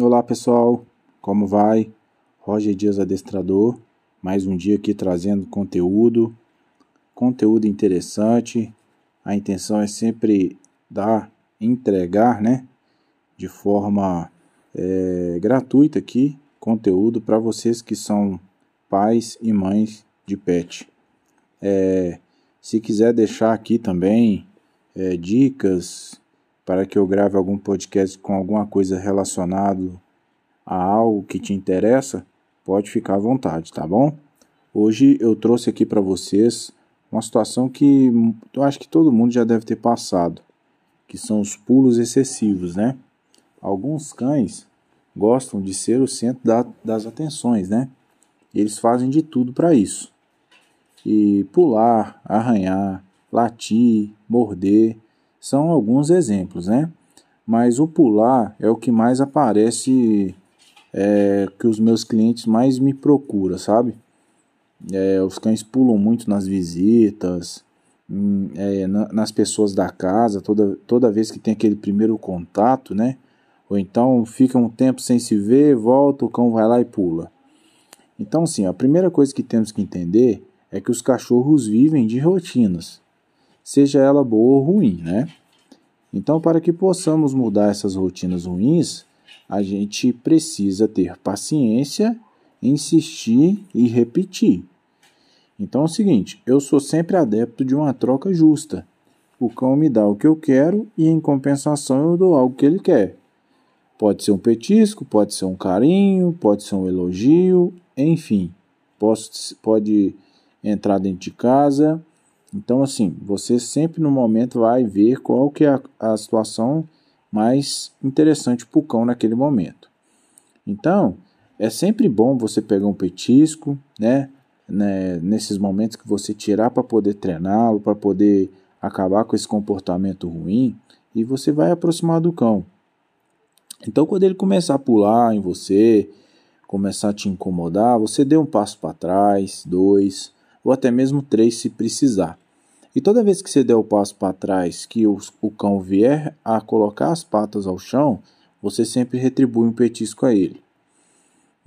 Olá pessoal, como vai? Roger Dias Adestrador, mais um dia aqui trazendo conteúdo, conteúdo interessante. A intenção é sempre dar, entregar, né, de forma é, gratuita aqui conteúdo para vocês que são pais e mães de pet. É, se quiser deixar aqui também é, dicas para que eu grave algum podcast com alguma coisa relacionado a algo que te interessa, pode ficar à vontade, tá bom? Hoje eu trouxe aqui para vocês uma situação que eu acho que todo mundo já deve ter passado, que são os pulos excessivos, né? Alguns cães gostam de ser o centro da, das atenções, né? Eles fazem de tudo para isso. E pular, arranhar, latir, morder, são alguns exemplos, né? Mas o pular é o que mais aparece, é, que os meus clientes mais me procuram, sabe? É, os cães pulam muito nas visitas, hum, é, nas pessoas da casa, toda, toda vez que tem aquele primeiro contato, né? Ou então fica um tempo sem se ver, volta, o cão vai lá e pula. Então, assim, a primeira coisa que temos que entender é que os cachorros vivem de rotinas seja ela boa ou ruim, né? Então, para que possamos mudar essas rotinas ruins, a gente precisa ter paciência, insistir e repetir. Então é o seguinte, eu sou sempre adepto de uma troca justa. O cão me dá o que eu quero e em compensação eu dou algo que ele quer. Pode ser um petisco, pode ser um carinho, pode ser um elogio, enfim. Posso, pode entrar dentro de casa, então, assim, você sempre no momento vai ver qual que é a, a situação mais interessante para o cão naquele momento. Então, é sempre bom você pegar um petisco, né? né nesses momentos que você tirar para poder treiná-lo, para poder acabar com esse comportamento ruim, e você vai aproximar do cão. Então, quando ele começar a pular em você, começar a te incomodar, você dê um passo para trás, dois, ou até mesmo três se precisar. E toda vez que você der o passo para trás, que o, o cão vier a colocar as patas ao chão, você sempre retribui um petisco a ele.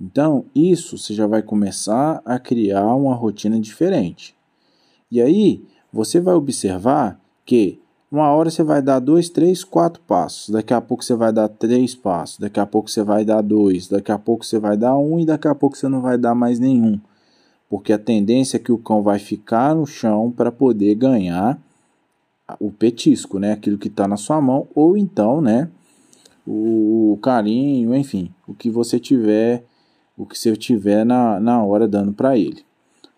Então, isso você já vai começar a criar uma rotina diferente. E aí, você vai observar que uma hora você vai dar dois, três, quatro passos. Daqui a pouco você vai dar três passos. Daqui a pouco você vai dar dois. Daqui a pouco você vai dar um. E daqui a pouco você não vai dar mais nenhum porque a tendência é que o cão vai ficar no chão para poder ganhar o petisco, né? Aquilo que está na sua mão, ou então, né? O carinho, enfim, o que você tiver, o que você tiver na, na hora dando para ele.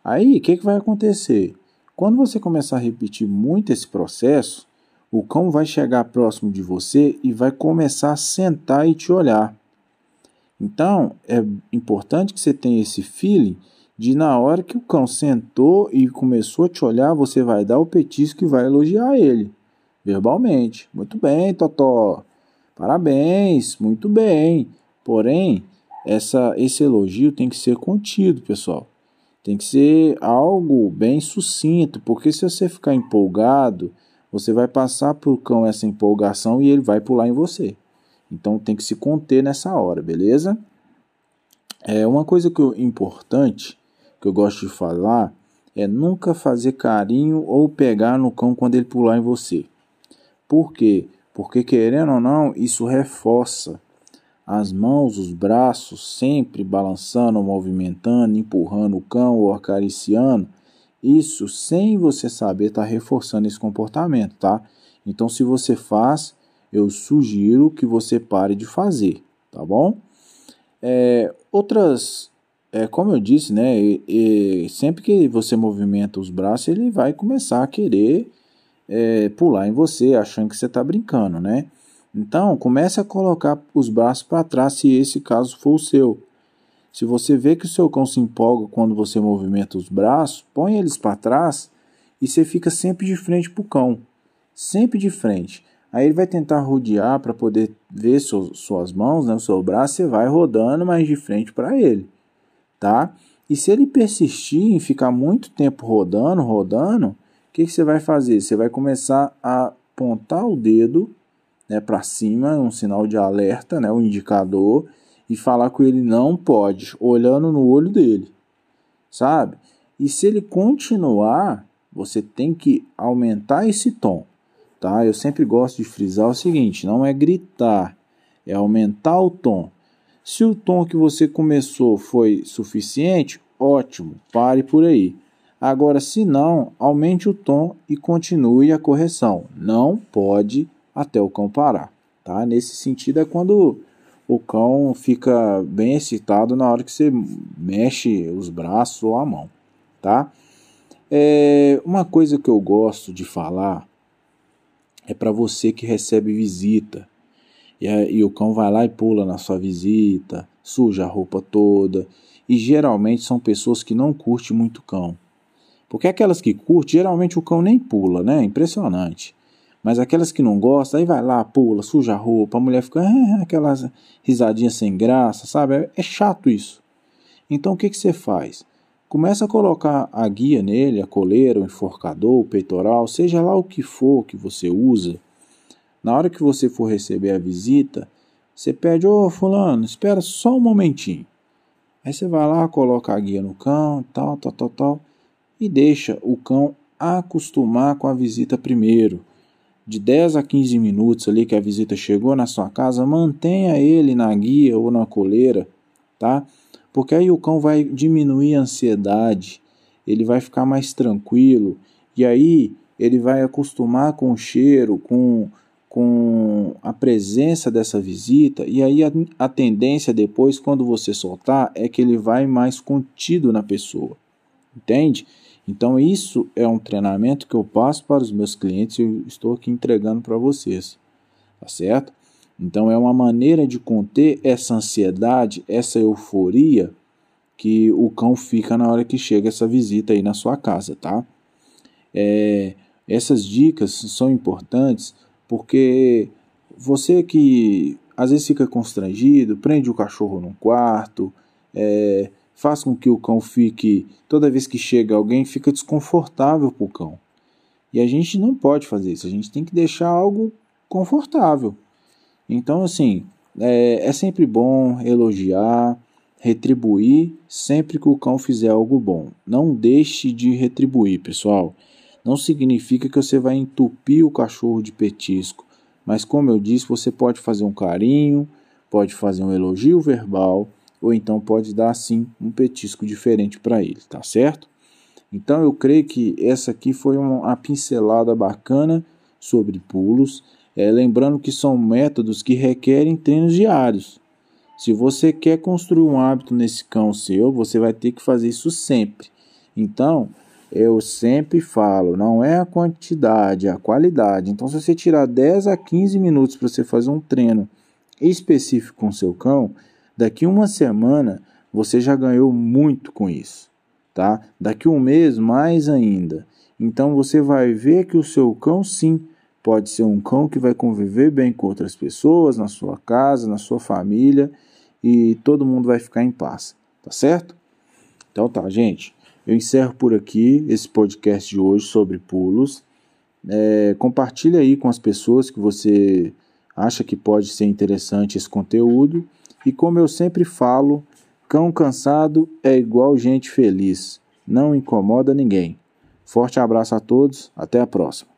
Aí, o que, que vai acontecer? Quando você começar a repetir muito esse processo, o cão vai chegar próximo de você e vai começar a sentar e te olhar. Então, é importante que você tenha esse feeling de na hora que o cão sentou e começou a te olhar, você vai dar o petisco e vai elogiar ele, verbalmente. Muito bem, Totó. Parabéns, muito bem. Porém, essa, esse elogio tem que ser contido, pessoal. Tem que ser algo bem sucinto, porque se você ficar empolgado, você vai passar para o cão essa empolgação e ele vai pular em você. Então tem que se conter nessa hora, beleza? É uma coisa que eu, importante que eu gosto de falar é nunca fazer carinho ou pegar no cão quando ele pular em você. Por quê? Porque querendo ou não, isso reforça as mãos, os braços sempre balançando, movimentando, empurrando o cão ou acariciando. Isso sem você saber está reforçando esse comportamento, tá? Então, se você faz, eu sugiro que você pare de fazer, tá bom? É, outras é, como eu disse, né, e, e sempre que você movimenta os braços, ele vai começar a querer é, pular em você, achando que você está brincando, né? Então, comece a colocar os braços para trás se esse caso for o seu. Se você vê que o seu cão se empolga quando você movimenta os braços, põe eles para trás e você fica sempre de frente para o cão. Sempre de frente. Aí ele vai tentar rodear para poder ver suas mãos, né, o seu braço, você vai rodando mais de frente para ele tá? E se ele persistir em ficar muito tempo rodando, rodando, o que, que você vai fazer? Você vai começar a apontar o dedo né, para cima, um sinal de alerta, né, um indicador, e falar com ele não pode, olhando no olho dele, sabe? E se ele continuar, você tem que aumentar esse tom, tá? Eu sempre gosto de frisar o seguinte: não é gritar, é aumentar o tom. Se o tom que você começou foi suficiente, ótimo, pare por aí. Agora, se não, aumente o tom e continue a correção. Não pode até o cão parar, tá? Nesse sentido é quando o cão fica bem excitado na hora que você mexe os braços ou a mão, tá? É, uma coisa que eu gosto de falar é para você que recebe visita e, e o cão vai lá e pula na sua visita, suja a roupa toda e geralmente são pessoas que não curtem muito cão. Porque aquelas que curtem, geralmente o cão nem pula, né? Impressionante. Mas aquelas que não gostam, aí vai lá, pula, suja a roupa, a mulher fica ah, aquelas risadinhas sem graça, sabe? É, é chato isso. Então o que, que você faz? Começa a colocar a guia nele, a coleira, o enforcador, o peitoral, seja lá o que for que você usa. Na hora que você for receber a visita, você pede, ô fulano, espera só um momentinho. Aí você vai lá, coloca a guia no cão, tal, tal, tal, tal, e deixa o cão acostumar com a visita primeiro de 10 a 15 minutos ali que a visita chegou na sua casa, mantenha ele na guia ou na coleira, tá? Porque aí o cão vai diminuir a ansiedade, ele vai ficar mais tranquilo e aí ele vai acostumar com o cheiro, com, com a presença dessa visita e aí a, a tendência depois, quando você soltar, é que ele vai mais contido na pessoa, entende? Então, isso é um treinamento que eu passo para os meus clientes e eu estou aqui entregando para vocês, tá certo? Então, é uma maneira de conter essa ansiedade, essa euforia que o cão fica na hora que chega essa visita aí na sua casa, tá? É, essas dicas são importantes porque você que às vezes fica constrangido, prende o cachorro num quarto, é, faz com que o cão fique, toda vez que chega alguém, fica desconfortável para o cão. E a gente não pode fazer isso, a gente tem que deixar algo confortável. Então, assim, é, é sempre bom elogiar, retribuir sempre que o cão fizer algo bom. Não deixe de retribuir, pessoal. Não significa que você vai entupir o cachorro de petisco, mas como eu disse, você pode fazer um carinho, pode fazer um elogio verbal ou então pode dar assim um petisco diferente para ele, tá certo? Então eu creio que essa aqui foi uma pincelada bacana sobre pulos, é, lembrando que são métodos que requerem treinos diários. Se você quer construir um hábito nesse cão seu, você vai ter que fazer isso sempre. Então, eu sempre falo, não é a quantidade, é a qualidade. Então, se você tirar 10 a 15 minutos para você fazer um treino específico com seu cão, Daqui uma semana você já ganhou muito com isso, tá? Daqui um mês mais ainda. Então você vai ver que o seu cão sim pode ser um cão que vai conviver bem com outras pessoas, na sua casa, na sua família e todo mundo vai ficar em paz, tá certo? Então tá, gente. Eu encerro por aqui esse podcast de hoje sobre pulos. É, compartilhe aí com as pessoas que você acha que pode ser interessante esse conteúdo. E como eu sempre falo, cão cansado é igual gente feliz, não incomoda ninguém. Forte abraço a todos, até a próxima.